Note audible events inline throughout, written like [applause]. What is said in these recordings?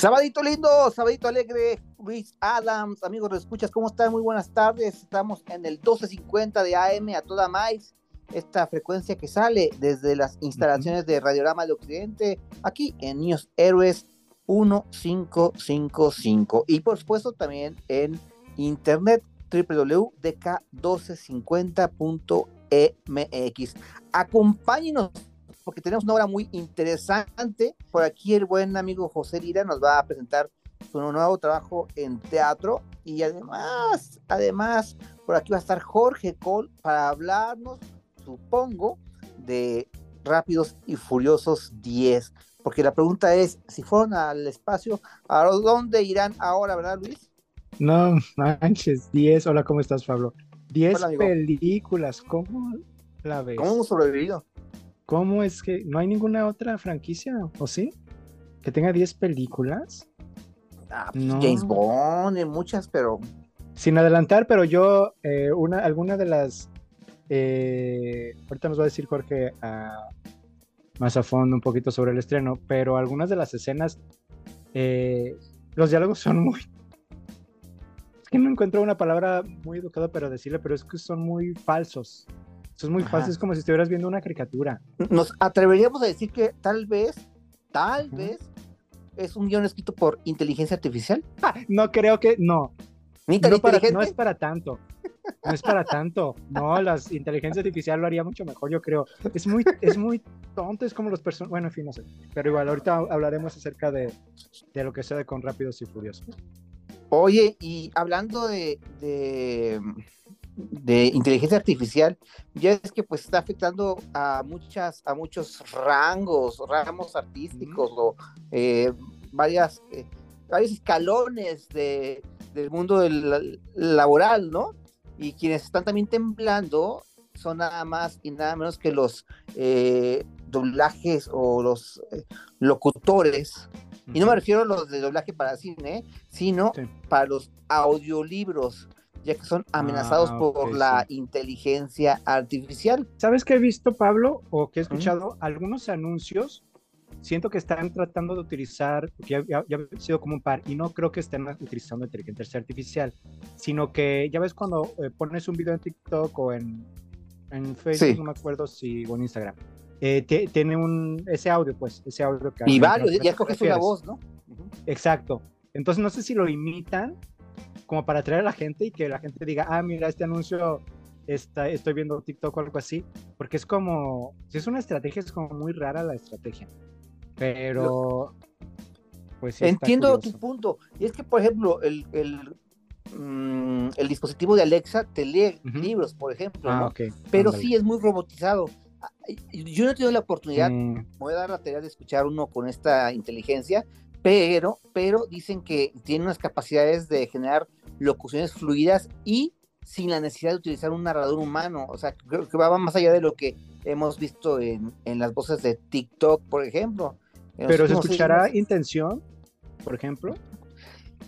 Sabadito lindo, sabadito alegre, Luis Adams, amigos, escuchas, ¿cómo están? Muy buenas tardes. Estamos en el 1250 de AM a toda más. Esta frecuencia que sale desde las instalaciones de Radiorama del Occidente, aquí en Niños Héroes 1555. Y por supuesto también en internet www.dk1250.mx. Acompáñenos porque tenemos una obra muy interesante. Por aquí el buen amigo José Lira nos va a presentar su nuevo trabajo en teatro y además, además, por aquí va a estar Jorge Cole para hablarnos, supongo, de Rápidos y Furiosos 10. Porque la pregunta es, si fueron al espacio, ¿a dónde irán ahora, verdad, Luis? No manches, 10. Hola, ¿cómo estás, Pablo? 10 películas, ¿cómo la ves? ¿Cómo hemos sobrevivido? ¿Cómo es que no hay ninguna otra franquicia, o sí? Que tenga 10 películas. Ah, pues James Bond, muchas, pero. Sin adelantar, pero yo, eh, una, alguna de las. Eh, ahorita nos va a decir Jorge más a fondo un poquito sobre el estreno, pero algunas de las escenas, eh, los diálogos son muy que no encuentro una palabra muy educada para decirle, pero es que son muy falsos. Son muy falsos, es como si estuvieras viendo una caricatura. Nos atreveríamos a decir que tal vez, tal vez, es un guion escrito por inteligencia artificial. no creo que, no. ¿Ni tan no, no es para tanto. No es para tanto. No, la inteligencia artificial lo haría mucho mejor, yo creo. Es muy, es muy tonto, es como los personajes. Bueno, en fin, no sé. Pero igual, ahorita hablaremos acerca de, de lo que sucede con Rápidos y Furiosos. Oye, y hablando de, de, inteligencia artificial, ya es que pues está afectando a muchas, a muchos rangos, ramos artísticos, o eh, varias, eh, varios escalones de, del mundo del, laboral, ¿no? Y quienes están también temblando son nada más y nada menos que los eh, doblajes o los locutores. Y no me refiero a los de doblaje para cine, sino para los audiolibros, ya que son amenazados ah, por la inteligencia artificial. ¿Sabes qué he visto, Pablo? O que he escuchado algunos anuncios. Siento que están tratando de utilizar, porque ya, ha sido como un par, y no creo que estén utilizando inteligencia artificial, sino que ya ves cuando eh, pones un video en TikTok o en, en Facebook, no me acuerdo si, o en Instagram, eh, tiene un, ese audio, pues, ese audio que... Y varios, ya escoges una voz, ¿no? Exacto. Entonces no sé si lo imitan como para atraer a la gente y que la gente diga, ah, mira, este anuncio está, estoy viendo TikTok o algo así, porque es como, si es una estrategia, es como muy rara la estrategia. Pero... Pues sí Entiendo tu punto. Y es que, por ejemplo, el, el, mm, el dispositivo de Alexa te lee libros, por ejemplo, ah, pero sí es muy robotizado. Yo no he tenido la oportunidad, voy a dar la tarea de escuchar uno con esta inteligencia, pero, pero dicen que tiene unas capacidades de generar locuciones fluidas y sin la necesidad de utilizar un narrador humano. O sea, creo que va más allá de lo que hemos visto en, en las voces de TikTok, por ejemplo. Pero se escuchará intención, por ejemplo.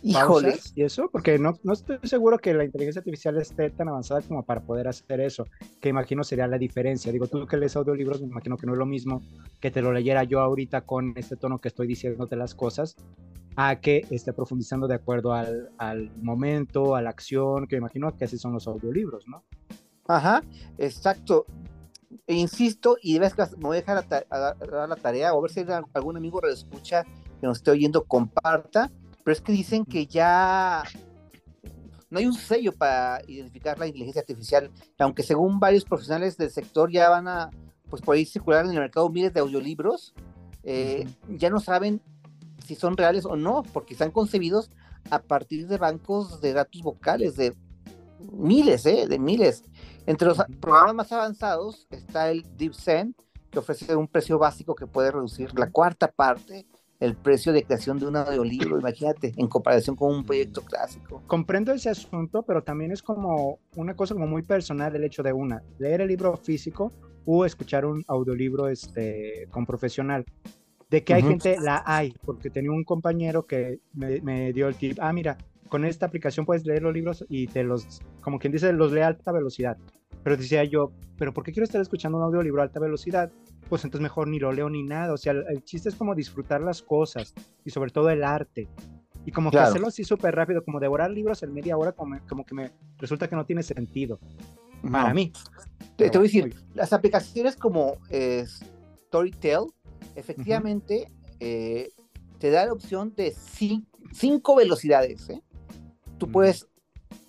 Híjole. Y eso, porque no, no estoy seguro que la inteligencia artificial esté tan avanzada como para poder hacer eso, que imagino sería la diferencia. Digo, tú que lees audiolibros, me imagino que no es lo mismo que te lo leyera yo ahorita con este tono que estoy diciéndote las cosas, a que esté profundizando de acuerdo al, al momento, a la acción, que me imagino que así son los audiolibros, ¿no? Ajá, exacto. E insisto, y vez que me voy a dejar dar la tarea, o a ver si algún amigo que escucha que nos esté oyendo, comparta pero es que dicen que ya no hay un sello para identificar la inteligencia artificial, aunque según varios profesionales del sector ya van a, pues por ahí circular en el mercado miles de audiolibros, eh, ya no saben si son reales o no, porque están concebidos a partir de bancos de datos vocales de miles, ¿eh? de miles. Entre los programas más avanzados está el DeepSend, que ofrece un precio básico que puede reducir la cuarta parte el precio de creación de un audiolibro, imagínate, en comparación con un proyecto clásico. Comprendo ese asunto, pero también es como una cosa como muy personal el hecho de una, leer el libro físico o escuchar un audiolibro este, con profesional. De que hay gente, la hay, porque tenía un compañero que me, me dio el tip, ah, mira, con esta aplicación puedes leer los libros y te los, como quien dice, los lee a alta velocidad. Pero decía yo, ¿pero por qué quiero estar escuchando un audiolibro a alta velocidad? Pues entonces mejor ni lo leo ni nada. O sea, el, chiste es como disfrutar las cosas y sobre todo el arte. Y como que hacerlo así súper rápido, como devorar libros en media hora, como, como que me resulta que no tiene sentido. Para mí. Te, voy a decir, las aplicaciones como eh, Storytel, efectivamente, eh, te da la opción de cinco velocidades. ¿eh? Tú puedes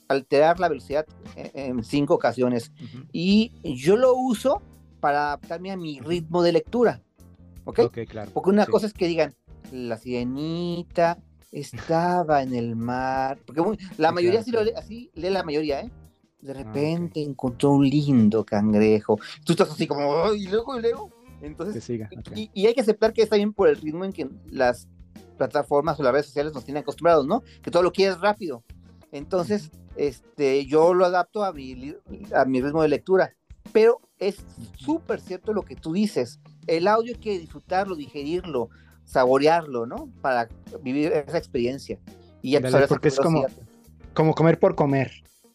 alterar la velocidad en, cinco ocasiones. Y yo lo uso para adaptarme a mi ritmo de lectura. ¿Ok? claro. Porque una cosa es que digan, la sirenita estaba en el mar. Porque la mayoría sí lo lee, así lee la mayoría, ¿eh? De ah, repente encontró un lindo cangrejo. Tú estás así como, y luego, y luego. Entonces, y, y, hay que aceptar que está bien por el ritmo en que las plataformas o las redes sociales nos tienen acostumbrados, ¿no? Que todo lo quieres rápido. Entonces, este, yo lo adapto a mi, a mi ritmo de lectura. Pero es súper cierto lo que tú dices. El audio hay que disfrutarlo, digerirlo, saborearlo, ¿no? Para vivir esa experiencia. Y ya Dale, porque es como, como comer por comer.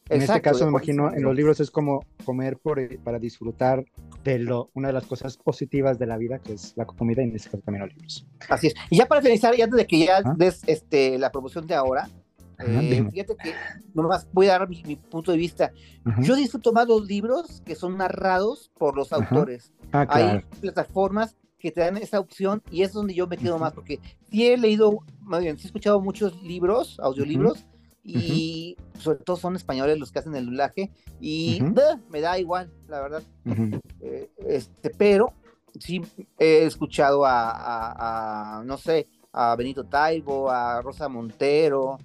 En este caso, me imagino, en los libros es como comer por, para disfrutar de lo, una de las cosas positivas de la vida, que es la comida, y en este caso también los libros. Así es. Y ya para finalizar, y antes de que ya des este, la promoción de ahora, eh, fíjate que nomás voy a dar mi, punto de vista. Yo disfruto más los libros que son narrados por los autores. Ah, Hay plataformas que te dan esa opción y es donde yo me quedo más, porque sí he leído, más bien, sí he escuchado muchos libros, audiolibros, y sobre todo son españoles los que hacen el doblaje, y me da igual, la verdad. Eh, este, pero sí he escuchado a, a, no sé, a Benito Taibo, a Rosa Montero,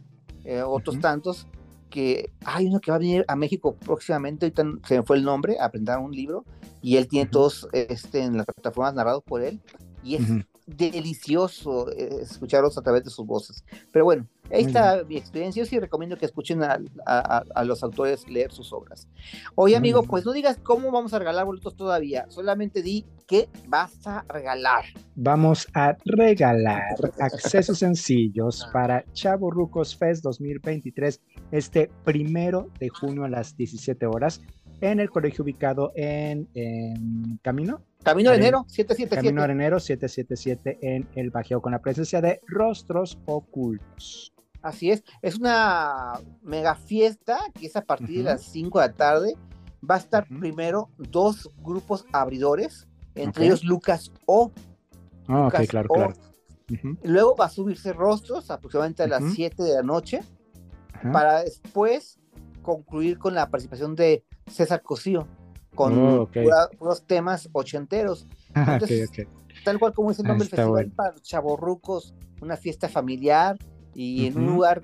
eh, otros tantos, que hay uno que va a venir a México próximamente, ahorita se me fue el nombre, a aprender un libro, y él tiene todos este, en las plataformas narrados por él, y es delicioso eh, escucharlos a través de sus voces. Pero bueno, ahí está mi experiencia. Yo sí recomiendo que escuchen a, los autores leer sus obras. Oye, amigo, pues no digas cómo vamos a regalar boletos todavía. Solamente di qué vas a regalar. Vamos a regalar [laughs] accesos sencillos para Chavo Rucos Fest 2023 este primero de junio a las 17 horas en el colegio ubicado en, Camino. Camino de enero 777. Camino de enero 777 en el Bajío con la presencia de Rostros Ocultos. Así es, es una mega fiesta que es a partir de las 5 de la tarde. Va a estar primero dos grupos abridores, entre ellos Lucas O. Ah, ok, claro, claro. Luego va a subirse Rostros aproximadamente a las 7 de la noche, para después concluir con la participación de César Cosío, con oh, unos temas ochenteros. [laughs] Tal cual como es el nombre del festival para chavorrucos, una fiesta familiar y en un lugar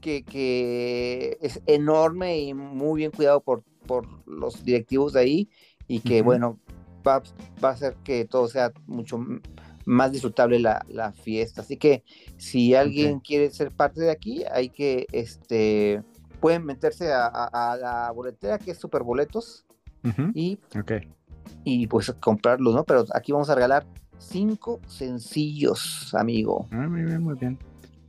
que, es enorme y muy bien cuidado por, por los directivos de ahí y que bueno, va, va, a hacer que todo sea mucho más disfrutable la, la fiesta. Así que si alguien quiere ser parte de aquí, hay que este pueden meterse a, la boletera que es Y, y pues comprarlos, ¿no? Pero aquí vamos a regalar cinco sencillos, amigo. Ah, muy bien, muy bien.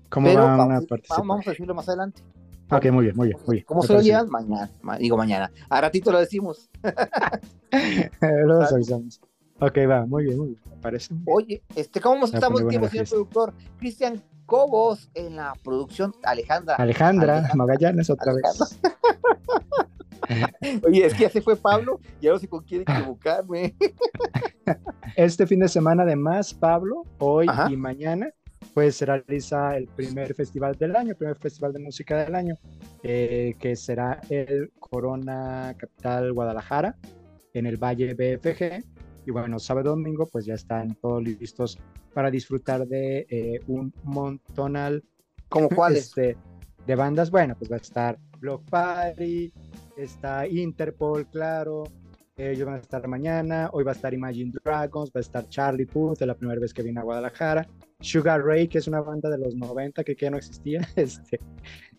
¿Cómo vamos, vamos, a decirlo más adelante. Ok, muy bien, muy bien, muy bien. ¿Cómo se lo llevan? Mañana, digo mañana. A ratito lo decimlo [laughs] lo avisamos. Ok, va, muy bien, muy bien, me parece. Oye, este, ¿cómo estamos tiempo, señor productor? Cristian, Cobos en la producción Alejandra. Alejandra, Magallanes otra vez. [laughs] Oye, es que ya se fue Pablo y ahora no sé con quién equivocarme. [laughs] Este fin de semana, además, Pablo, hoy y mañana, pues se realiza el primer festival del año, el primer festival de música del año, eh, que será el Corona Capital Guadalajara, en el Valle BFG. Y bueno, sábado domingo, pues ya están todos listos para disfrutar de eh, un montonal. ¿Como cuáles? Este, de bandas, bueno, pues va a estar Block Party, está Interpol, claro, ellos van a estar mañana, hoy va a estar Imagine Dragons, va a estar Charlie Puth, es la primera vez que viene a Guadalajara, Sugar Ray, que es una banda de los 90 que, ya no existía. [laughs] Este,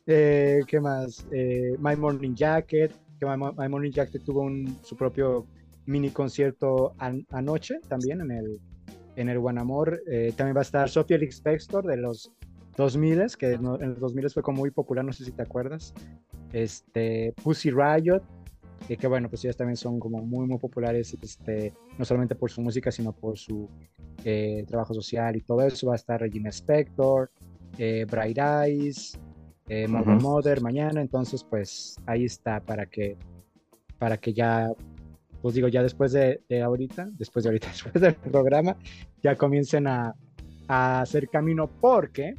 eh, ¿Qué más? Eh, My Morning Jacket, que My, Morning Jacket tuvo un, su propio mini concierto anoche también en el, en el Buen Amor. Eh, también va a estar Sophie Elix Spector de los 2000, que en los 2000 fue como muy popular, no sé si te acuerdas. Este, Pussy Riot, que bueno, pues ellas también son como muy, muy populares, este, no solamente por su música, sino por su eh, trabajo social y todo eso. Va a estar Regina Spector, eh, Bright Eyes, eh, Mother mañana, entonces pues ahí está para que, para que ya, pues digo, ya después de, ahorita, después de ahorita, [laughs] después del programa, ya comiencen a, a hacer camino porque,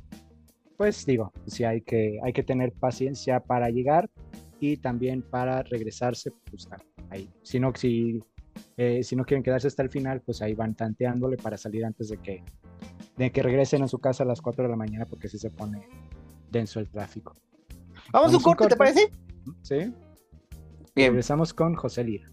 pues digo, si hay que, hay que tener paciencia para llegar y también para regresarse, pues ahí. Si no, si, eh, si no quieren quedarse hasta el final, pues ahí van tanteándole para salir antes de que, de que regresen a su casa a las 4 de la mañana porque si se pone denso el tráfico. Vamos, a un corte, ¿te parece? Sí. Bien. Regresamos con José Lira.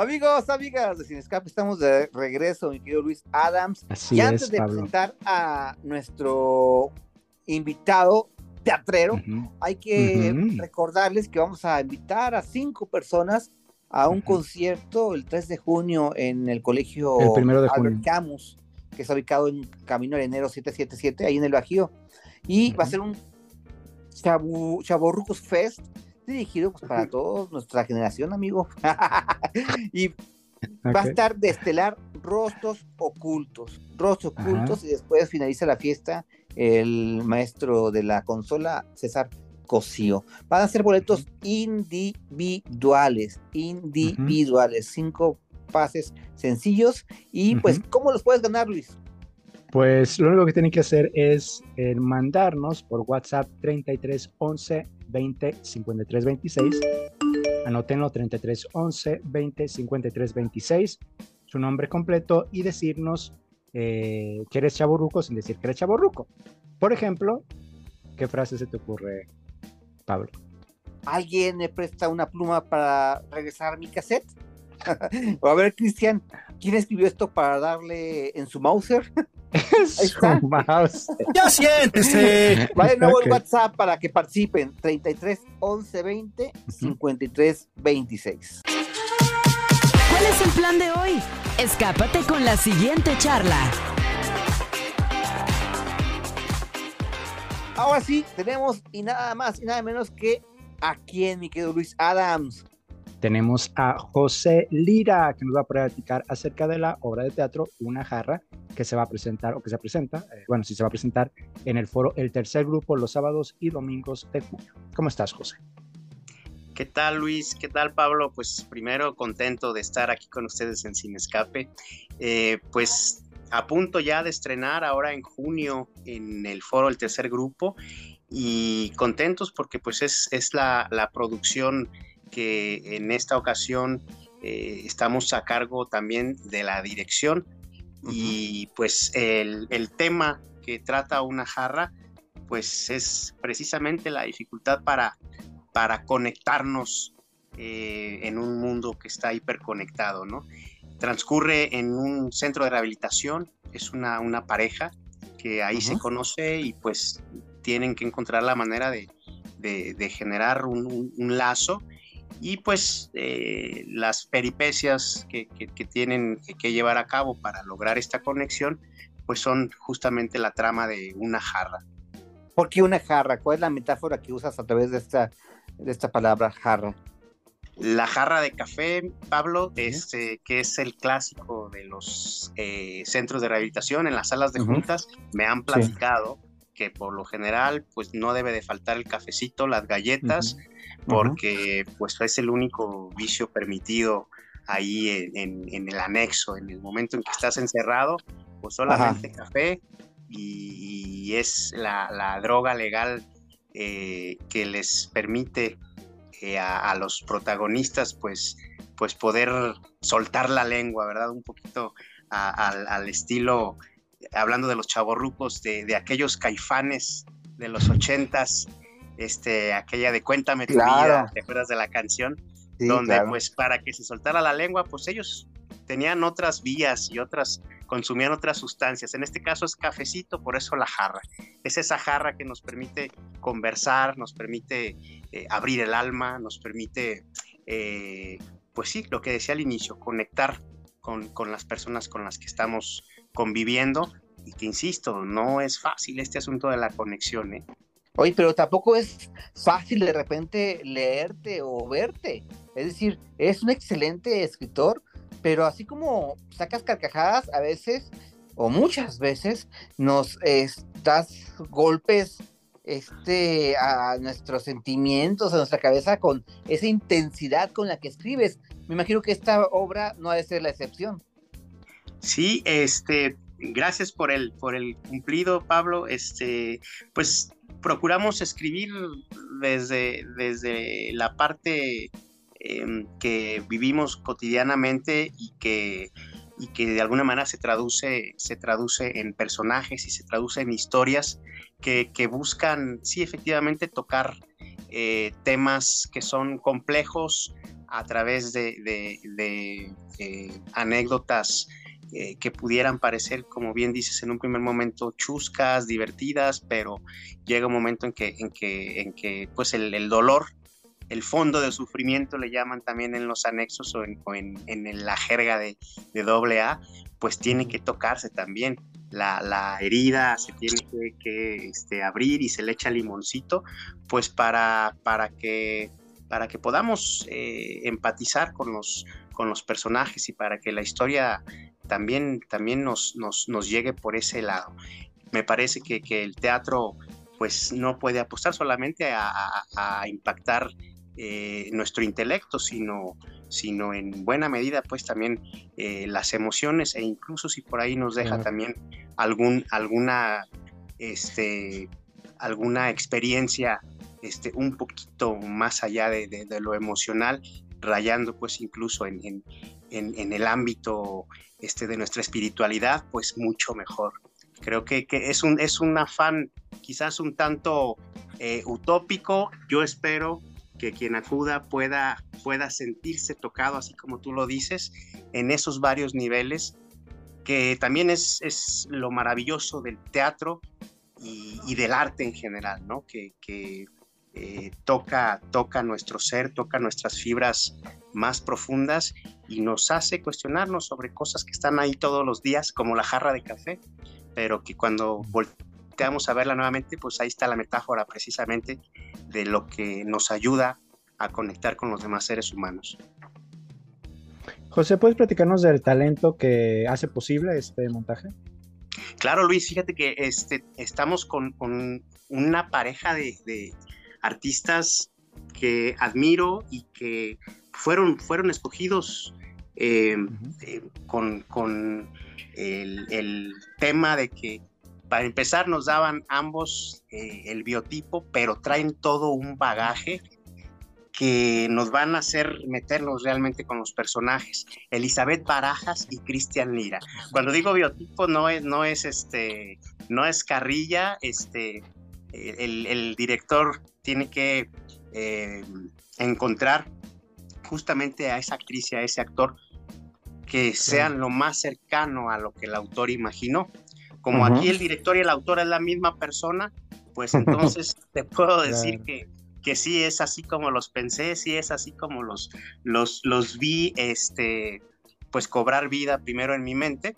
Amigos, amigas de Sin Escape, estamos de regreso, mi querido Luis Adams. y antes de presentar a nuestro invitado teatrero, hay que recordarles que vamos a invitar a cinco personas a un concierto el 3 de junio en el colegio el primero de Albert Camus, que está ubicado en Camino al Enero 777, ahí en el Bajío. Y va a ser un Chaborrucos Fest dirigido pues, para toda nuestra generación, amigo. [laughs] y va a estar de estelar Rostros Ocultos. Rostros Ocultos y después finaliza la fiesta el maestro de la consola, César Cosío. Van a ser boletos individuales, individuales, cinco pases sencillos. Y pues, ¿cómo los puedes ganar, Luis? Pues lo único que tienen que hacer es eh, mandarnos por WhatsApp 33 11 20 53 26. Anótenlo 33 11 20 53 26. Su nombre completo y decirnos eh, que eres chaborruco sin decir que eres chaborruco. Por ejemplo, ¿qué frase se te ocurre, Pablo? ¿Alguien me presta una pluma para regresar a mi cassette? [laughs] a ver, Cristian, ¿quién escribió esto para darle en su Mauser? [laughs] su Mauser. Ya siéntese. [laughs] Va de nuevo el WhatsApp para que participen. 33 11 20 53 26. ¿Cuál es el plan de hoy? Escápate con la siguiente charla. Ahora sí, tenemos y nada más y nada menos que a quién, mi querido Luis Adams tenemos a José Lira, que nos va a platicar acerca de la obra de teatro Una jarra, que se va a presentar, o que se presenta, eh, bueno, sí se va a presentar en el foro El Tercer Grupo los sábados y domingos de junio. ¿Cómo estás, José? ¿Qué tal, Luis? ¿Qué tal, Pablo? Pues primero contento de estar aquí con ustedes en Sin Escape. Eh, pues a punto ya de estrenar ahora en junio en el foro El Tercer Grupo y contentos porque pues es, es la, la producción que en esta ocasión eh, estamos a cargo también de la dirección. Y pues el, tema que trata una jarra pues es precisamente la dificultad para, para conectarnos eh, en un mundo que está hiperconectado, ¿no? Transcurre en un centro de rehabilitación, es una, una pareja que ahí se conoce y pues tienen que encontrar la manera de, generar un, un, lazo y pues eh, las peripecias que, tienen que llevar a cabo para lograr esta conexión, pues son justamente la trama de una jarra. ¿Por qué una jarra? ¿Cuál es la metáfora que usas a través de esta, de esta palabra jarra? La jarra de café, Pablo, este, que es el clásico de los eh, centros de rehabilitación en las salas de juntas, me han platicado que por lo general pues no debe de faltar el cafecito, las galletas, porque pues es el único vicio permitido ahí en, el anexo, en el momento en que estás encerrado, pues solamente café y, es la, droga legal eh, que les permite eh, a, los protagonistas pues, pues poder soltar la lengua, ¿verdad? Un poquito al estilo, hablando de los chavorrucos, de, de aquellos caifanes de los ochentas, este, aquella de Cuéntame tu vida, ¿te acuerdas de la canción? donde pues para que se soltara la lengua, pues ellos tenían otras vías y otras, consumían otras sustancias. En este caso es cafecito, por eso la jarra. Es esa jarra que nos permite conversar, nos permite eh, abrir el alma, nos permite, eh, pues sí, lo que decía al inicio, conectar con, con las personas con las que estamos conviviendo y que, insisto, no es fácil este asunto de la conexión. ¿eh? Oye, pero tampoco es fácil de repente leerte o verte. Es decir, es un excelente escritor, pero así como sacas carcajadas, a veces, o muchas veces, nos das golpes este, a nuestros sentimientos, a nuestra cabeza, con esa intensidad con la que escribes. Me imagino que esta obra no ha de ser la excepción. Sí, este, gracias por el, por el cumplido, Pablo. Este, pues procuramos escribir desde, desde la parte em, que vivimos cotidianamente y que, y que de alguna manera se traduce, se traduce en personajes y se traduce en historias que, buscan, sí, efectivamente, tocar eh, temas que son complejos a través de, de eh, anécdotas eh, que pudieran parecer, como bien dices, en un primer momento chuscas, divertidas, pero llega un momento en que, en que, en que pues el, dolor, el fondo de sufrimiento le llaman también en los anexos o en, en, la jerga de, de, doble A, pues tiene que tocarse también. La, la herida se tiene que, este, abrir y se le echa limoncito, pues para, para que para que podamos eh, empatizar con los, con los personajes y para que la historia también, también nos, nos, nos llegue por ese lado. Me parece que, que, el teatro pues no puede apostar solamente a, a, impactar eh, nuestro intelecto, sino, sino en buena medida pues también eh, las emociones e incluso si por ahí nos deja también algún, alguna, este, alguna experiencia este, un poquito más allá de, de, lo emocional, rayando pues incluso en, en, en, el ámbito este, de nuestra espiritualidad, pues mucho mejor. Creo que, es, un, es un afán quizás un tanto eh, utópico. Yo espero que quien acuda pueda, pueda sentirse tocado, así como tú lo dices, en esos varios niveles, que también es, es lo maravilloso del teatro y, del arte en general, ¿no? Que, eh, toca, toca nuestro ser, toca nuestras fibras más profundas y nos hace cuestionarnos sobre cosas que están ahí todos los días, como la jarra de café, pero que cuando volteamos a verla nuevamente, pues ahí está la metáfora precisamente de lo que nos ayuda a conectar con los demás seres humanos. José, ¿puedes platicarnos del talento que hace posible este montaje? Claro, Luis, fíjate que este, estamos con, una pareja de artistas que admiro y que fueron, fueron escogidos eh, eh, con, el, tema de que para empezar nos daban ambos eh, el biotipo, pero traen todo un bagaje que nos van a hacer meternos realmente con los personajes. Elizabeth Barajas y Cristian Lira. Cuando digo biotipo no es, no es este, no es carrilla, este, el, el director tiene que encontrar justamente a esa actriz y a ese actor que sean lo más cercano a lo que el autor imaginó. Como aquí el director y el autor es la misma persona, pues entonces [laughs] te puedo decir que, que sí es así como los pensé, sí es así como los, los, los vi, este, pues cobrar vida primero en mi mente.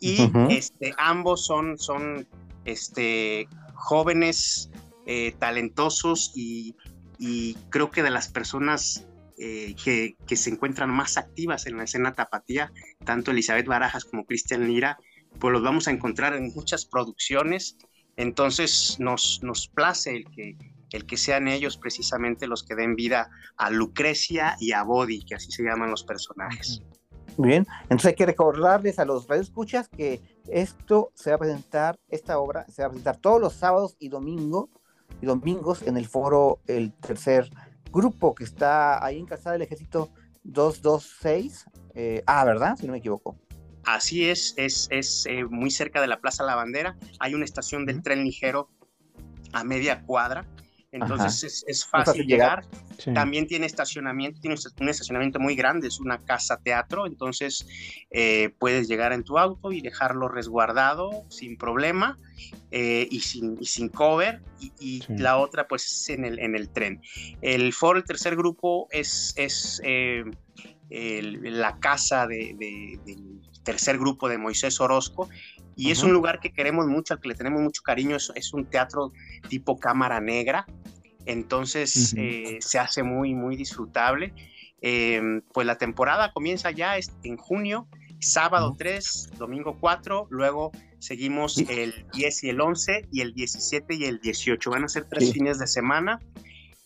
Y este, ambos son, son este, jóvenes, eh, talentosos y, creo que de las personas eh, que, se encuentran más activas en la escena tapatía, tanto Elizabeth Barajas como Cristian Lira, pues los vamos a encontrar en muchas producciones. Entonces nos, nos place el que, el que sean ellos precisamente los que den vida a Lucrecia y a Body, que así se llaman los personajes. Bien, entonces hay que recordarles a los radioescuchas que esto se va a presentar, esta obra se va a presentar todos los sábados y domingo y domingos en el foro El Tercer Grupo que está ahí en Calzada del Ejército 226. Eh, ah, ¿verdad? Si no me equivoco. Así es, es, es eh, muy cerca de la Plaza La Bandera. Hay una estación del tren ligero a media cuadra entonces es, fácil llegar. También tiene estacionamiento, tiene un estacionamiento muy grande, es una casa teatro, entonces eh, puedes llegar en tu auto y dejarlo resguardado sin problema eh, y, sin, sin cover. Y, la otra pues es en el, en el tren. El foro, el tercer grupo es, es eh, la casa de, del tercer grupo de Moisés Orozco y es un lugar que queremos mucho, al que le tenemos mucho cariño, es, es un teatro tipo cámara negra, entonces eh, se hace muy, muy disfrutable. Em, pues la temporada comienza ya en junio, sábado 3, domingo 4, luego seguimos el 10 y el 11 y el 17 y el 18. Van a ser tres fines de semana.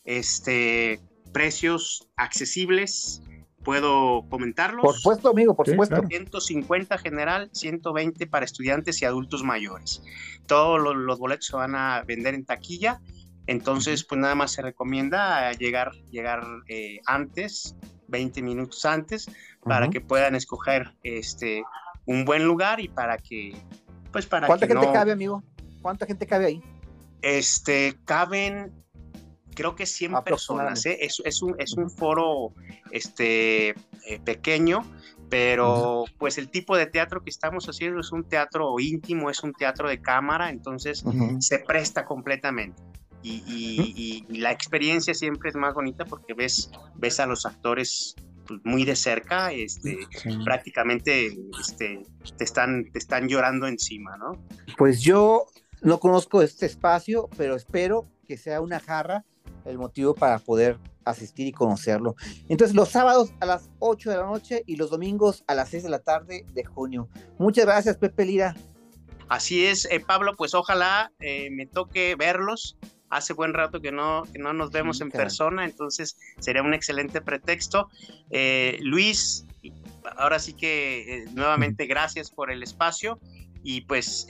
Este, precios accesibles, ¿Puedo comentarlos? Por supuesto, amigo, por supuesto. 150 general, 120 para estudiantes y adultos mayores. Todos los, boletos se van a vender en taquilla, entonces pues nada más se recomienda llegar, llegar eh, antes, 20 minutos antes, para que puedan escoger este, un buen lugar y para que, pues para ¿Cuánta gente cabe, amigo? ¿Cuánta gente cabe ahí? Este, caben creo que 100 personas, ¿eh? es, es, un, es un foro este, eh, pequeño, pero pues el tipo de teatro que estamos haciendo es un teatro íntimo, es un teatro de cámara, entonces se presta completamente. Y, la experiencia siempre es más bonita porque ves, ves a los actores pues, muy de cerca, este, prácticamente este, te, están, te están llorando encima, ¿no? Pues yo no conozco este espacio, pero espero que sea una jarra el motivo para poder asistir y conocerlo. Entonces, los sábados a las 8 de la noche y los domingos a las 6 de la tarde de junio. Muchas gracias, Pepe Lira. Así es, eh, Pablo, pues ojalá eh, me toque verlos. Hace buen rato que no, que no nos vemos en persona, entonces sería un excelente pretexto. Eh, Luis, ahora sí que nuevamente gracias por el espacio y pues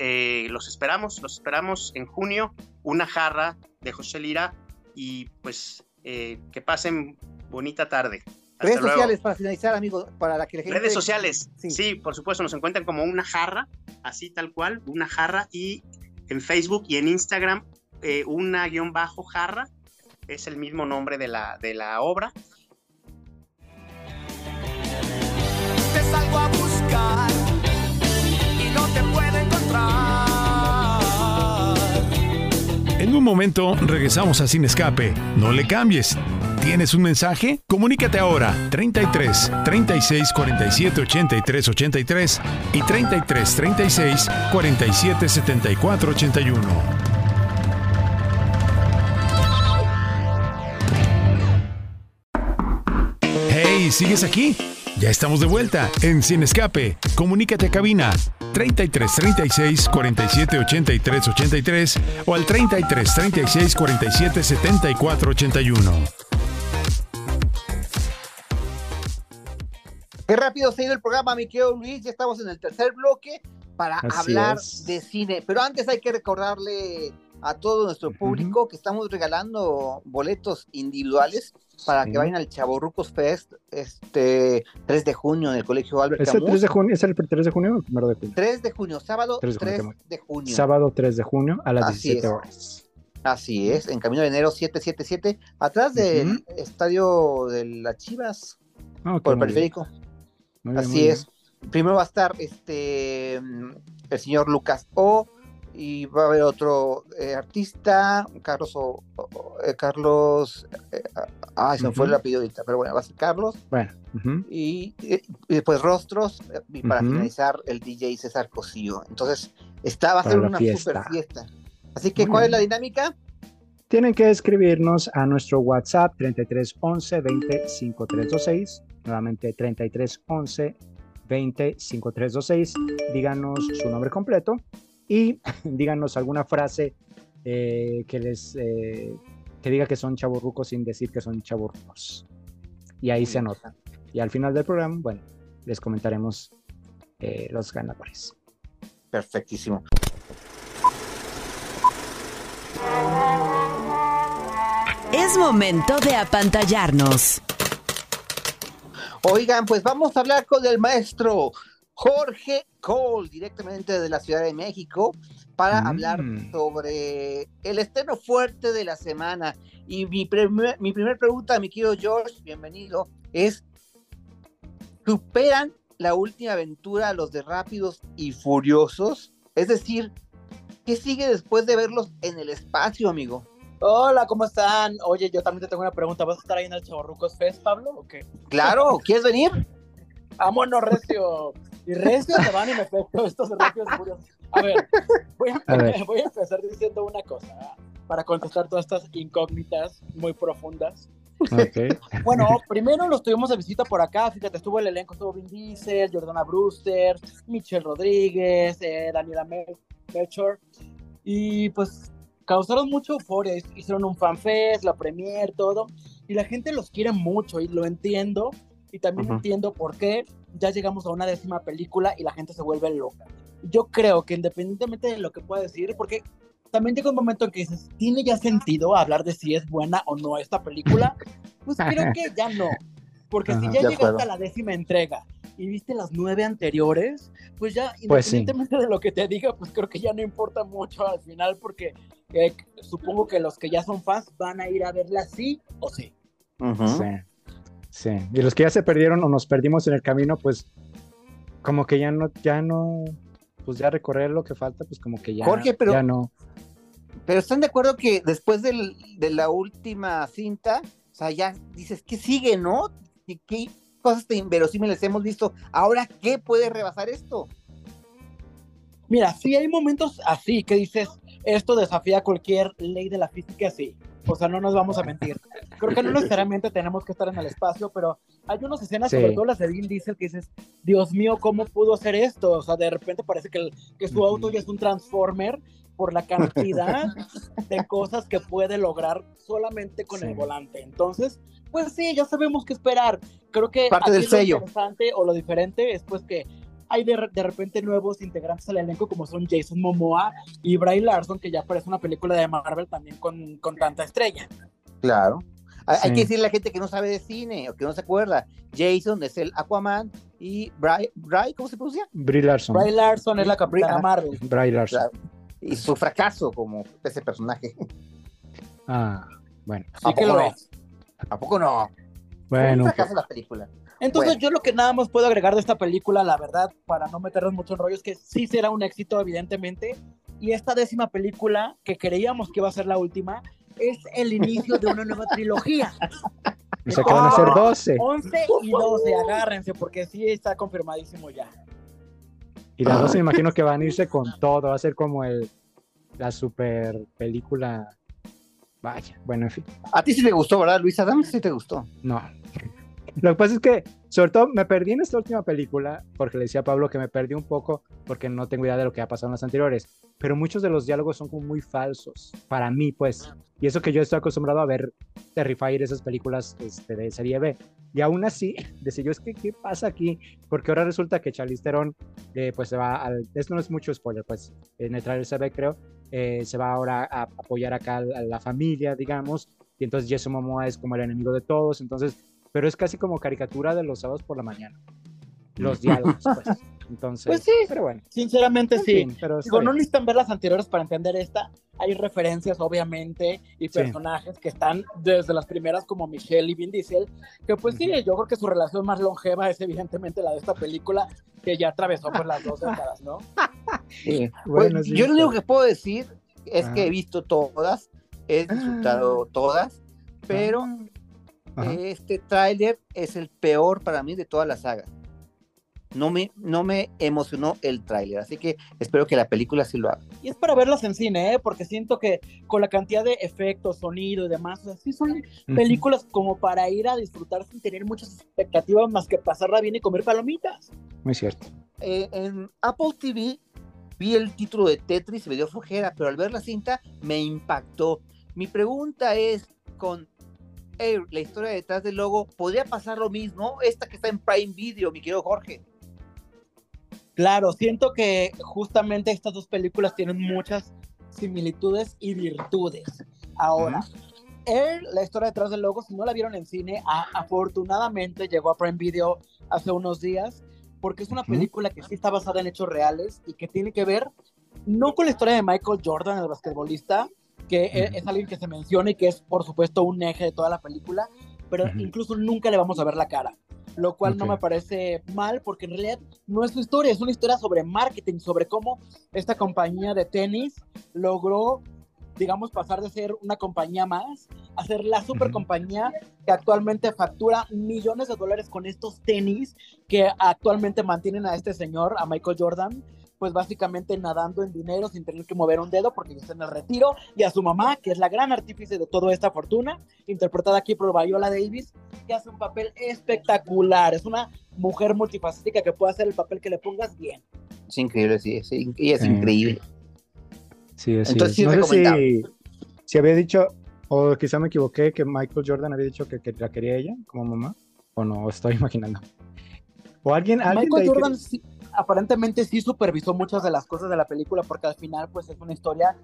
los esperamos, los esperamos en junio, una jarra de José Lira y pues eh, que pasen bonita tarde. redes sociales para finalizar, amigos, para la que Redes sociales, sí. por supuesto, nos encuentran como una jarra, así tal cual, una jarra, y en Facebook y en Instagram, eh, una guion bajo jarra, es el mismo nombre de la, de la obra. En un momento regresamos a Sin Escape. No le cambies. ¿Tienes un mensaje? Comunícate ahora 33 36 47 83 83 y 33 36 47 74 81. Hey, ¿sigues aquí? Ya estamos de vuelta en Sin Escape. Comunícate a cabina 33 36 47 83 83 o al 33 36 47 74 81. Qué rápido se ha ido el programa, mi querido Luis. Ya estamos en el tercer bloque para hablar de cine. Pero antes hay que recordarle a todo nuestro público que estamos regalando boletos individuales para que vayan al Chaborrucos Fest este 3 de junio en el Colegio Albert ¿Es el 3 de junio, ¿Es el 3 de junio o el 1 de junio? 3 de junio, sábado 3 de, junio. Sábado 3 de junio a las 17 horas. Así es, en Camino de Enero 777, atrás del estadio de las Chivas, ah, por el periférico. Así es. Primero va a estar este el señor Lucas O y va a haber otro eh, artista, Carlos o, eh, Carlos, eh, ah, se me fue el apellido ahorita, pero bueno, va a ser Carlos. Bueno. y, después Rostros, y para finalizar el DJ César Cosío. Entonces, está, va a ser una super fiesta. Así que, ¿cuál es la dinámica? Tienen que escribirnos a nuestro WhatsApp 3311 20 5326, nuevamente 3311 20 5326. Díganos su nombre completo y [laughs] díganos alguna frase eh, que les eh, que diga que son chavorrucos sin decir que son chavorrucos. Y ahí se anota. Y al final del programa, bueno, les comentaremos eh, los ganadores. Perfectísimo. Es momento de apantallarnos. Oigan, pues vamos a hablar con el maestro Jorge Cole, directamente de la Ciudad de México, para Mm. hablar sobre el estreno fuerte de la semana. Y mi, primer- mi primera pregunta, mi querido George, bienvenido, es, ¿superan la última aventura los de Rápidos y Furiosos? Es decir, ¿qué sigue después de verlos en el espacio, amigo? Hola, ¿cómo están? Oye, yo también te tengo una pregunta. ¿Vas a estar ahí en el Chavorrucos Fest, Pablo? ¿O qué? Claro, ¿quieres venir? [laughs] Vámonos, Recio. Y Recio se van y me pego estos Rápidos Furiosos. A ver, voy a, A ver. voy a empezar diciendo una cosa ¿ah? para contestar todas estas incógnitas muy profundas. Ok. Bueno, primero los tuvimos de visita por acá. Fíjate, estuvo el elenco, estuvo Vin Diesel, Jordana Brewster, Michelle Rodríguez, eh, Daniela Mel- Melchor. Y pues causaron mucha euforia. Hicieron un fanfest, la premier, todo. Y la gente los quiere mucho y lo entiendo. Y también Ujú. entiendo por qué ya llegamos a una décima película y la gente se vuelve loca. Yo creo que independientemente de lo que pueda decir, porque también llega un momento en que dices, ¿tiene ya sentido hablar de si es buena o no esta película? Pues creo [laughs] que ya no. Porque si Ajá. ya De llegaste acuerdo. a la décima entrega y viste las nueve anteriores, pues ya, Pues sí. independientemente de lo que te diga, pues creo que ya no importa mucho al final, porque eh, supongo que los que ya son fans van a ir a verla sí o sí. Ujú. Sí. Sí. Y los que ya se perdieron o nos perdimos en el camino, pues como que ya no, ya no, pues ya recorrer lo que falta, pues como que ya, Jorge, pero- ya no. Pero están de acuerdo que después del- de la última cinta, o sea, ya dices, ¿qué sigue, no? ¿Qué, qué cosas tan inverosímiles hemos visto? Ahora, ¿qué puede rebasar esto? Mira, sí hay momentos así que dices, esto desafía cualquier ley de la física, sí. O sea, no nos vamos a mentir. Creo que no necesariamente tenemos que estar en el espacio, pero hay unas escenas, Sí. sobre todo las de Vin Diesel, que dices, Dios mío, ¿cómo pudo hacer esto? O sea, de repente parece que, el- que su auto ya es un Transformer por la cantidad de cosas que puede lograr solamente con Sí. el volante. Entonces, pues sí, ya sabemos qué esperar. Creo que Parte aquí del lo sello. interesante o lo diferente es pues que hay de, de repente nuevos integrantes al elenco como son Jason Momoa y Bray Larson, que ya parece una película de Marvel también con, con tanta estrella. Claro. Hay, que decirle a la gente que no sabe de cine o que no se acuerda. Jason es el Aquaman y Bry, Bry ¿cómo se pronuncia? Brie Larson. Bray Larson es la capitana. Marvel. Brie Larson. Claro. Y su fracaso como ese personaje. Ah, bueno. Sí que lo poco no? es. ¿A poco no? Bueno, un fracaso la película. Entonces Bueno. yo lo que nada más puedo agregar de esta película, la verdad, para no meternos mucho en rollo, es que sí será un éxito, evidentemente. Y esta décima película, que creíamos que iba a ser la última, es el inicio de una nueva trilogía. [laughs] o sea que van a ser 12. 11 y 12, agárrense, porque sí está confirmadísimo ya. Y las 12 me imagino que van a irse con todo. Va a ser como el, la super película. Vaya, bueno, en fin. A ti sí te gustó, ¿verdad, Luis Adams? Sí te gustó. No. Lo que pasa es que, sobre todo, me perdí en esta última película, porque le decía a Pablo que me perdí un poco, porque no tengo idea de lo que ha pasado en las anteriores. Pero muchos de los diálogos son como muy falsos, para mí, pues. Y eso que yo estoy acostumbrado a ver Terrifier, esas películas este, de serie B. Y aún así, [laughs] decía yo, que, ¿qué pasa aquí? Porque ahora resulta que Charlize Theron, eh, pues se va al... Esto no es mucho spoiler, pues, en el trailer se ve, creo, eh, se va ahora a apoyar acá a la- a la familia, digamos, y entonces Jason Momoa es como el enemigo de todos, entonces pero es casi como caricatura de los sábados por la mañana. Los diálogos, pues. [laughs] Entonces, Pues sí. pero bueno. Sinceramente en sí. fin, pero Digo, no necesitan ver las anteriores para entender esta. Hay referencias, obviamente, y Sí. personajes que están desde las primeras, como Michelle y Vin Diesel, que pues sí, yo creo que su relación más longeva es evidentemente la de esta película, que ya atravesó por las dos décadas, ¿no? Sí. Bueno, Pues, sí, yo lo único que puedo decir es Ajá. que he visto todas, he disfrutado todas, pero Ajá. este tráiler es el peor para mí de toda la saga. No me, no me emocionó el tráiler, así que espero que la película sí lo haga. Y es para verlas en cine, ¿eh? Porque siento que con la cantidad de efectos, sonido y demás, o sea, sí son películas como para ir a disfrutar sin tener muchas expectativas más que pasarla bien y comer palomitas. Muy cierto. Eh, en Apple TV vi el título de Tetris y me dio flojera, pero al ver la cinta me impactó. Mi pregunta es, con Air, la historia detrás del logo, podría pasar lo mismo, esta que está en Prime Video, mi querido Jorge. Claro, siento que justamente estas dos películas tienen muchas similitudes y virtudes. Ahora, Air, la historia detrás del logo, si no la vieron en cine, a- afortunadamente llegó a Prime Video hace unos días, porque es una Ujú. película que sí está basada en hechos reales y que tiene que ver no con la historia de Michael Jordan, el basquetbolista, que e- es alguien que se menciona y que es, por supuesto, un eje de toda la película, pero incluso nunca le vamos a ver la cara, lo cual no me parece mal, porque en realidad no es su historia, es una historia sobre marketing, sobre cómo esta compañía de tenis logró, digamos, pasar de ser una compañía más a ser la super compañía que actualmente factura millones de dólares con estos tenis que actualmente mantienen a este señor, a Michael Jordan, pues básicamente nadando en dinero sin tener que mover un dedo porque ya está en el retiro, y a su mamá, que es la gran artífice de toda esta fortuna, interpretada aquí por Viola Davis, que hace un papel espectacular. Es una mujer multifacética que puede hacer el papel que le pongas bien. Es increíble, sí, sí, ella es Sí. increíble. Sí, así Entonces, es. sí, no sé si, si había dicho, o quizá me equivoqué, que Michael Jordan había dicho que, que la quería ella como mamá, o no, estoy [laughs] imaginando. O alguien, alguien Michael ahí que- Jordan sí- aparentemente sí supervisó muchas de las cosas de la película porque al final pues es una historia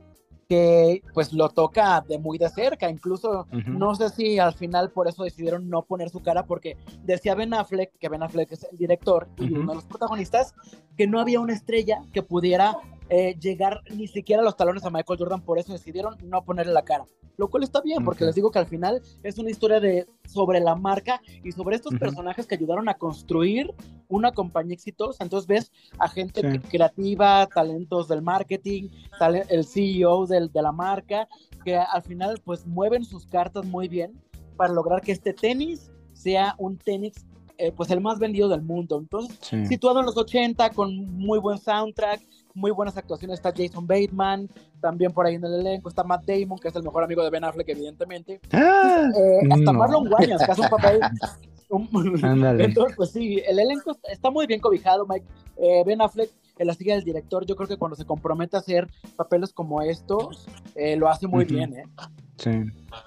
que pues lo toca de muy de cerca, incluso no sé si al final por eso decidieron no poner su cara porque decía Ben Affleck, que Ben Affleck es el director y uno de los protagonistas, que no había una estrella que pudiera eh, llegar ni siquiera a los talones a Michael Jordan, por eso decidieron no ponerle la cara. Lo cual está bien, porque Ok. les digo que al final es una historia de sobre la marca y sobre estos Ujú. personajes que ayudaron a construir una compañía exitosa. Entonces ves a gente Sí. creativa, talentos del marketing, tale- el CEO del- de la marca, que al final pues mueven sus cartas muy bien para lograr que este tenis sea un tenis eh, pues el más vendido del mundo. Entonces, Sí. situado en los 80 con muy buen soundtrack, muy buenas actuaciones, está Jason Bateman, también por ahí en el elenco está Matt Damon, que es el mejor amigo de Ben Affleck evidentemente. ¡Ah! Eh, hasta No. Marlon Wayans, que hace un papel. [laughs] Entonces, pues sí, el elenco está- muy bien cobijado, Mike. Eh, ben Affleck, en la silla del director, yo creo que cuando se compromete a hacer papeles como estos, eh, lo hace muy bien, ¿eh? Sí,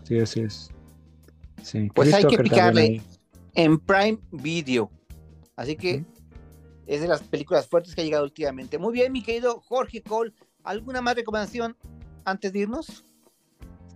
sí, así es. Sí. Pues hay que picarle. En Prime Video. Así que. Es de las películas fuertes que ha llegado últimamente. Muy bien, mi querido Jorge Cole. ¿Alguna más recomendación antes de irnos?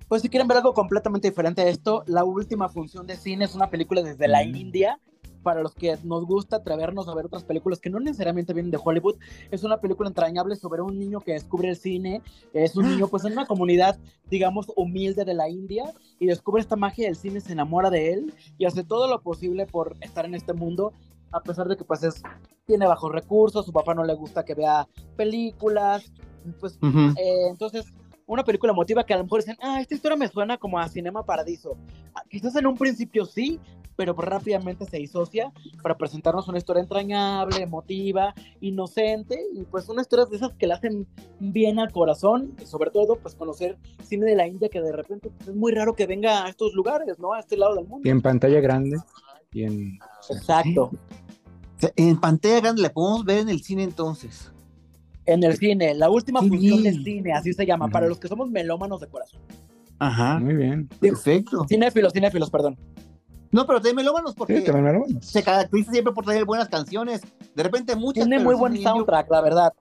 Pues si quieren ver algo completamente diferente a esto, la última función de cine es una película desde la Mm. India. Para los que nos gusta atrevernos a ver otras películas que no necesariamente vienen de Hollywood, es una película entrañable sobre un niño que descubre el cine. Es un niño, pues, en una comunidad, digamos, humilde de la India y descubre esta magia del cine, se enamora de él y hace todo lo posible por estar en este mundo, a pesar de que, pues, es, tiene bajos recursos, su papá no le gusta que vea películas, pues, eh, entonces, una película emotiva que a lo mejor dicen, ah, esta historia me suena como a Cinema Paradiso. Ah, Quizás en un principio sí, pero rápidamente se disocia para presentarnos una historia entrañable, emotiva, inocente, y pues una historia de esas que le hacen bien al corazón, y sobre todo pues conocer cine de la India que de repente pues, es muy raro que venga a estos lugares, ¿no? A este lado del mundo. Y en pantalla grande. Sí. Exacto. En pantalla grande la podemos ver en el cine entonces. En el cine, la última Qué función de bien. cine, así se llama, para los que somos melómanos de corazón. Ajá. Muy bien. Perfecto. Cinéfilos, cinéfilos, perdón. No, pero también melómanos Sí, porque también bueno. se caracteriza siempre por tener buenas canciones. De repente muchas. Tiene muy sí buen soundtrack, la verdad.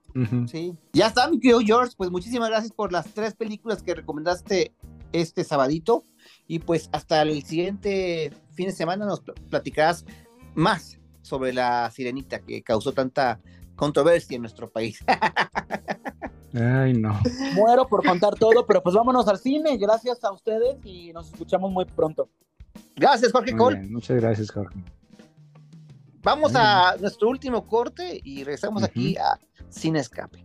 Sí. Ya está, mi querido George. Pues muchísimas gracias por las tres películas que recomendaste este sabadito. Y pues hasta el siguiente fin de semana nos pl- platicarás más sobre la sirenita que causó tanta controversia en nuestro país. [laughs] Ay, no. Muero por contar todo, pero pues vámonos al cine. Gracias a ustedes y nos escuchamos muy pronto. Gracias, Jorge Muy Cole. bien. Muchas gracias, Jorge. Vamos a nuestro último corte y regresamos aquí a Sin Escape.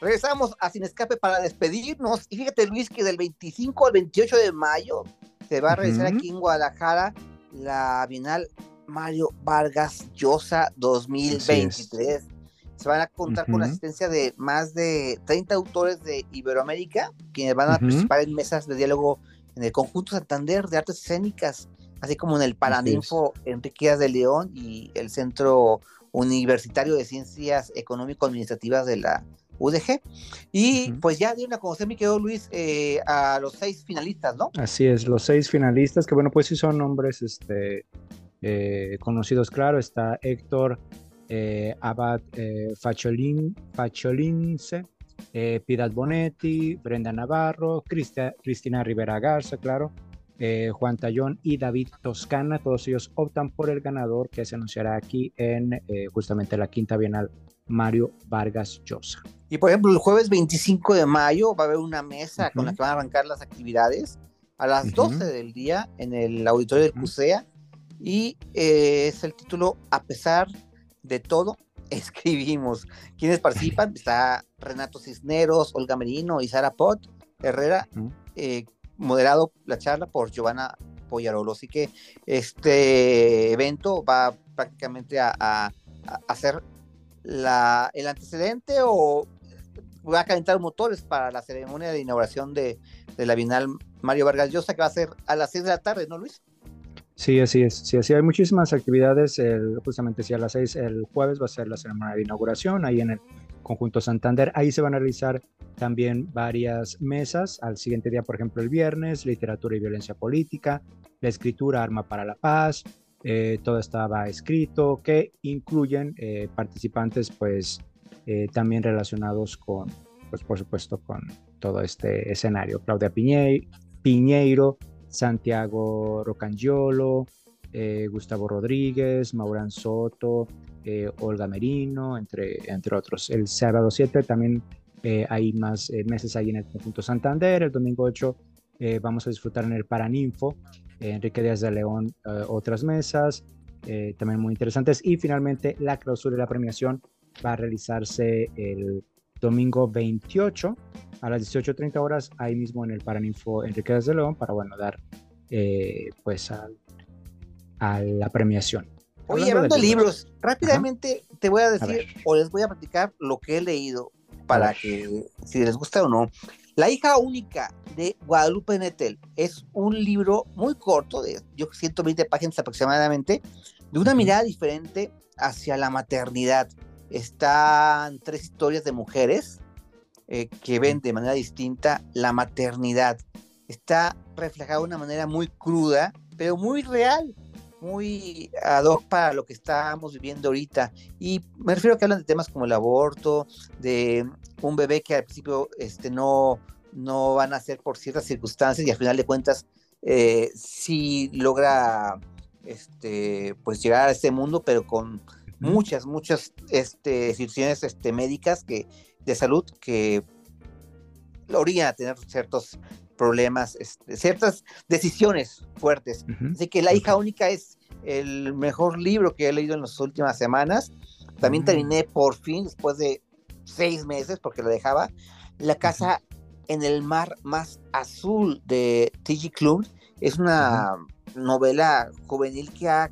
Regresamos a Sin Escape para despedirnos. Y fíjate, Luis, que del 25 al 28 de mayo se va a realizar aquí en Guadalajara la Bienal Mario Vargas Llosa 2023. Se van a contar con la asistencia de más de 30 autores de Iberoamérica, quienes van a participar en mesas de diálogo en el Conjunto Santander de Artes Escénicas, así como en el Paraninfo Enrique Díaz de León y el Centro Universitario de Ciencias Económico-Administrativas de la UDG. Y pues ya dieron a conocer, mi querido Luis, eh, a los seis finalistas, ¿no? Así es, los seis finalistas, que bueno, pues sí son nombres este, eh, conocidos, claro, está Héctor eh, Abad Facholin, Facholince, Piedad Bonetti, Brenda Navarro, Cristina Rivera Garza, claro, Juan Tallón y David Toscana, todos ellos optan por el ganador que se anunciará aquí en justamente la quinta bienal Mario Vargas Llosa. Y por ejemplo, el jueves 25 de mayo va a haber una mesa con la que van a arrancar las actividades a las Ujú. 12 del día en el auditorio del. CUSEA. Y eh, es el título A pesar de todo, [laughs] escribimos. ¿Quiénes participan? [laughs] Está Renato Cisneros, Olga Merino y Sara Pot Herrera, eh, moderado la charla por Giovanna Poyarolo. Así que este evento va prácticamente a, a- a hacer la, el antecedente o va a calentar motores para la ceremonia de inauguración de, la Bienal Mario Vargas Llosa, que va a ser a las 6 de la tarde, ¿no, Luis? Sí, así es. Sí, así hay muchísimas actividades. Justamente, sí, a las seis el jueves va a ser la ceremonia de inauguración ahí en el Conjunto Santander. Ahí se van a realizar también varias mesas. Al siguiente día, por ejemplo, el viernes, literatura y violencia política, la escritura, arma para la paz. Eh, todo estaba escrito, que incluyen eh, participantes, pues, eh, también relacionados con, pues, por supuesto, con todo este escenario. Claudia Piñe- Piñeiro, Santiago Rocangiolo, Gustavo Rodríguez, Maurán Soto, Olga Merino, entre, entre otros. El sábado 7 también hay más meses ahí en el conjunto Santander. El domingo 8 eh, vamos a disfrutar en el Paraninfo, eh, Enrique Díaz de León, eh, otras mesas eh, también muy interesantes. Y finalmente la clausura y la premiación va a realizarse el domingo 28 a las 18.30 horas ahí mismo en el Paraninfo Enrique Díaz de León para, bueno, dar eh, pues a, a la premiación. Oye, hablando de libros, libros, rápidamente te voy a decir ver. o les voy a platicar lo que he leído para que si les gusta o no. La hija única de Guadalupe Nettel es un libro muy corto, de yo 120 páginas aproximadamente, de una mirada diferente hacia la maternidad. Están tres historias de mujeres eh, que ven de manera distinta la maternidad. Está reflejada de una manera muy cruda, pero muy real, muy ad hoc para lo que estamos viviendo ahorita. Y me refiero a que hablan de temas como el aborto, de un bebé que al principio este, no, no van a nacer por ciertas circunstancias y al final de cuentas eh, sí logra este, pues llegar a este mundo, pero con muchas, muchas este, situaciones este, médicas que, de salud que lo orillan a tener ciertos problemas, este, ciertas decisiones fuertes. Ujú. Así que La hija única es el mejor libro que he leído en las últimas semanas. También Mm. terminé por fin, después de seis meses, porque lo dejaba, La casa en el mar más azul de T.G. Klum. Es una novela juvenil que ha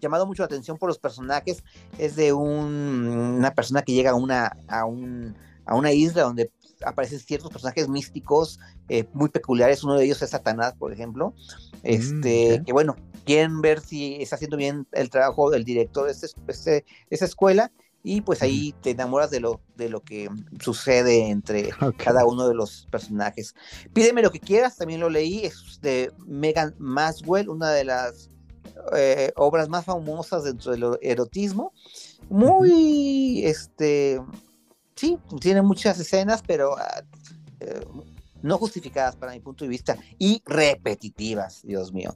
llamado mucho la atención por los personajes. Es de un- una persona que llega a una, a, un, a una isla donde aparecen ciertos personajes místicos eh, muy peculiares. Uno de ellos es Satanás, por ejemplo. Este, ok. que bueno, quieren ver si está haciendo bien el trabajo del director de este, este- esa escuela. Y pues ahí te enamoras de lo, de lo que sucede entre [laughs] cada uno de los personajes. Pídeme lo que quieras, también lo leí, es de Megan Maswell, una de las eh, obras más famosas dentro del erotismo. Muy, este, sí, tiene muchas escenas, pero ah, eh, no justificadas para mi punto de vista y repetitivas, Dios mío.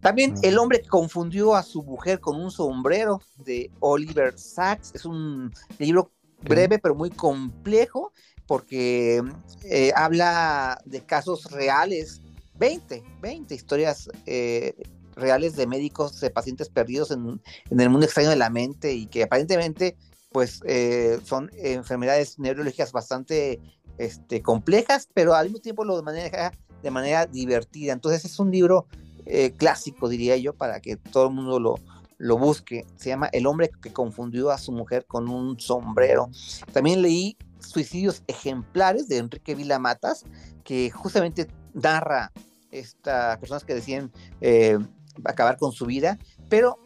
También. El hombre que confundió a su mujer con un sombrero de Oliver Sacks es un libro breve pero muy complejo porque eh, habla de casos reales, 20, 20 historias eh, reales de médicos, de pacientes perdidos en, en el mundo extraño de la mente y que aparentemente pues eh, son enfermedades neurológicas bastante este, complejas, pero al mismo tiempo lo maneja de manera divertida. Entonces es un libro eh, clásico, diría yo, para que todo el mundo lo, lo busque. Se llama El hombre que confundió a su mujer con un sombrero. También leí Suicidios ejemplares de Enrique Vila Matas, que justamente narra estas personas que deciden eh, acabar con su vida, pero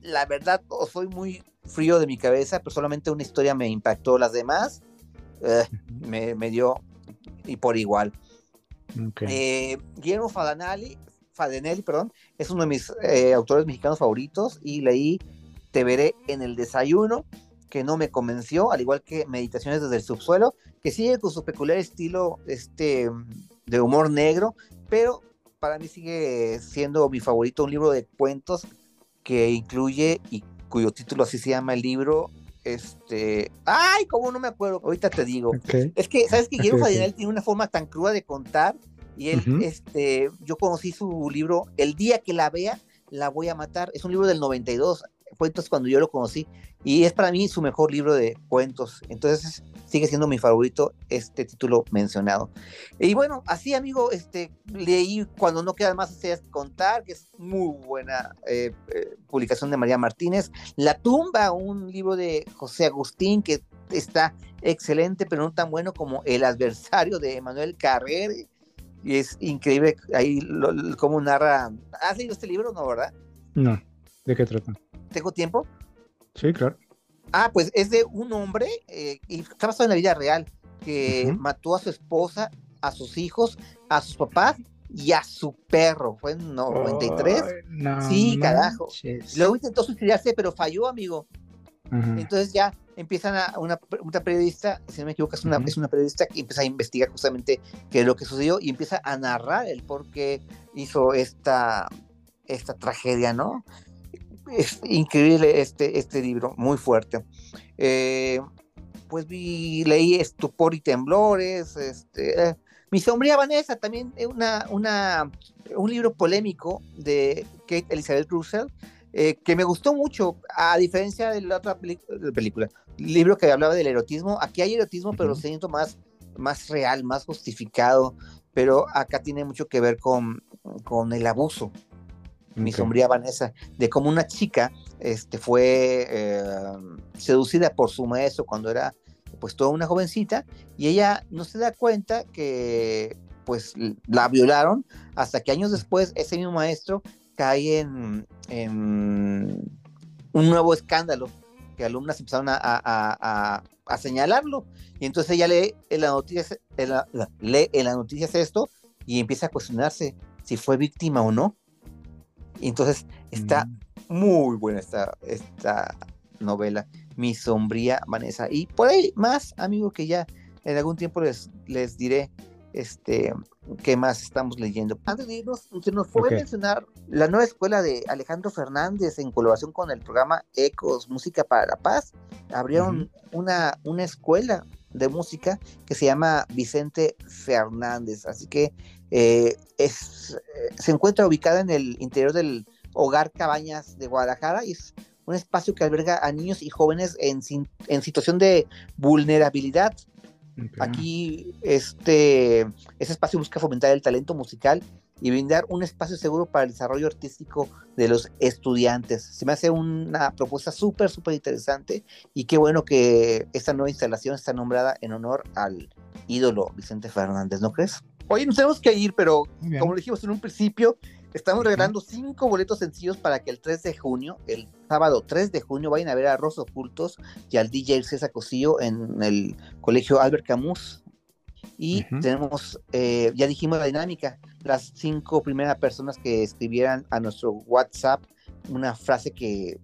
la verdad, soy muy frío de mi cabeza, pero solamente una historia me impactó. Las demás eh, me, me, dio y por igual. Ok. Eh, Guillermo Fadanelli, Fadenelli, perdón, es uno de mis eh, autores mexicanos favoritos y leí Te veré en el desayuno, que no me convenció, al igual que Meditaciones desde el subsuelo, que sigue con su peculiar estilo este, de humor negro, pero para mí sigue siendo mi favorito un libro de cuentos que incluye y cuyo título así se llama el libro. Este, ay, cómo no me acuerdo, ahorita te digo. Es que, ¿sabes que Guillermo Ok, ok. Fadenelli tiene una forma tan cruda de contar? Y él, este, yo conocí su libro, El día que la vea, la voy a matar. Es un libro del 92, fue entonces cuando yo lo conocí. Y es para mí su mejor libro de cuentos. Entonces sigue siendo mi favorito este título mencionado. Y bueno, así amigo, este, leí Cuando no quedan más contar, que es muy buena eh, eh, publicación de María Martínez. La tumba, un libro de José Agustín que está excelente, pero no tan bueno como El adversario de Manuel Carrer. Y es increíble ahí cómo narra. ¿Has leído este libro? No, ¿verdad? No. ¿De qué trata? ¿Tengo tiempo? Sí, claro. Ah, pues es de un hombre eh, y está basado en la vida real que mató a su esposa, a sus hijos, a sus papás y a su perro. Fue en 93. Ay, no Sí, carajo. manches. Luego intentó suicidarse, pero falló, amigo. Entonces ya empiezan a una, una periodista, si no me equivoco, es una, es una periodista que empieza a investigar justamente qué es lo que sucedió y empieza a narrar el por qué hizo esta, esta tragedia, ¿no? Es increíble este, este libro, muy fuerte. Eh, pues vi, leí Estupor y Temblores, este, eh, Mi sombría Vanessa, también eh, una, una, un libro polémico de Kate Elizabeth Russell, eh, que me gustó mucho, a diferencia de la otra película, libro que hablaba del erotismo, aquí hay erotismo, pero siento más, más real, más justificado, pero acá tiene mucho que ver con, con el abuso, mi sombría Vanessa, de cómo una chica este, fue eh, seducida por su maestro cuando era pues toda una jovencita y ella no se da cuenta que pues la violaron hasta que años después ese mismo maestro cae en, en un nuevo escándalo que alumnas empezaron a, a- a- señalarlo. Y entonces ella lee en la noticia en la- lee en las noticias esto y empieza a cuestionarse si fue víctima o no y entonces está Mm. muy buena esta, esta novela, Mi sombría Vanessa. Y por ahí más, amigo, que ya en algún tiempo les, les diré este, qué más estamos leyendo. Antes de irnos, se nos fue Ok. mencionar la nueva escuela de Alejandro Fernández en colaboración con el programa Ecos, Música para la Paz. Abrieron una, una escuela de música que se llama Vicente Fernández. Así que eh, es, eh, se encuentra ubicada en el interior del Hogar Cabañas de Guadalajara y es un espacio que alberga a niños y jóvenes en, situación de vulnerabilidad. Aquí este, este espacio busca fomentar el talento musical y brindar un espacio seguro para el desarrollo artístico de los estudiantes. Se me hace una propuesta súper, súper interesante y qué bueno que esta nueva instalación está nombrada en honor al ídolo Vicente Fernández, ¿no crees? Oye, nos tenemos que ir, pero como dijimos en un principio, estamos regalando cinco boletos sencillos para que el 3 de junio, el sábado 3 de junio, vayan a ver a Rosa Ocultos y al DJ César Cosillo en el colegio Albert Camus. Y Ujú. tenemos, eh, ya dijimos la dinámica, las cinco primeras personas que escribieran a nuestro WhatsApp una frase que,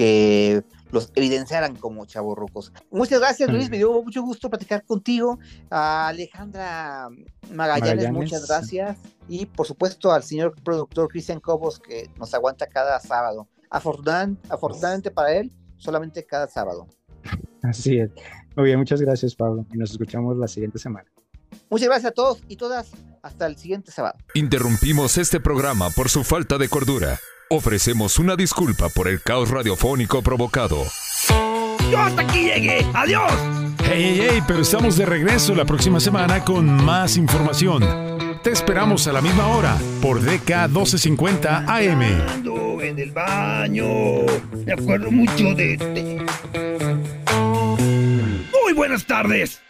que los evidenciaran como chavorrucos. Muchas gracias, Luis. Mm. Me dio mucho gusto platicar contigo. A Alejandra Magallanes, Magallanes, muchas gracias. Y por supuesto al señor productor Cristian Cobos, que nos aguanta cada sábado. Afortunan- afortunadamente para él, solamente cada sábado. Así es. Muy bien, muchas gracias, Pablo. Y nos escuchamos la siguiente semana. Muchas gracias a todos y todas. Hasta el siguiente sábado. Interrumpimos este programa por su falta de cordura. Ofrecemos una disculpa por el caos radiofónico provocado. Yo hasta aquí llegué. ¡Adiós! Hey, hey, hey, pero estamos de regreso la próxima semana con más información. te esperamos a la misma hora por DK 1250 AM. en el baño. Me acuerdo mucho de este. Muy buenas tardes.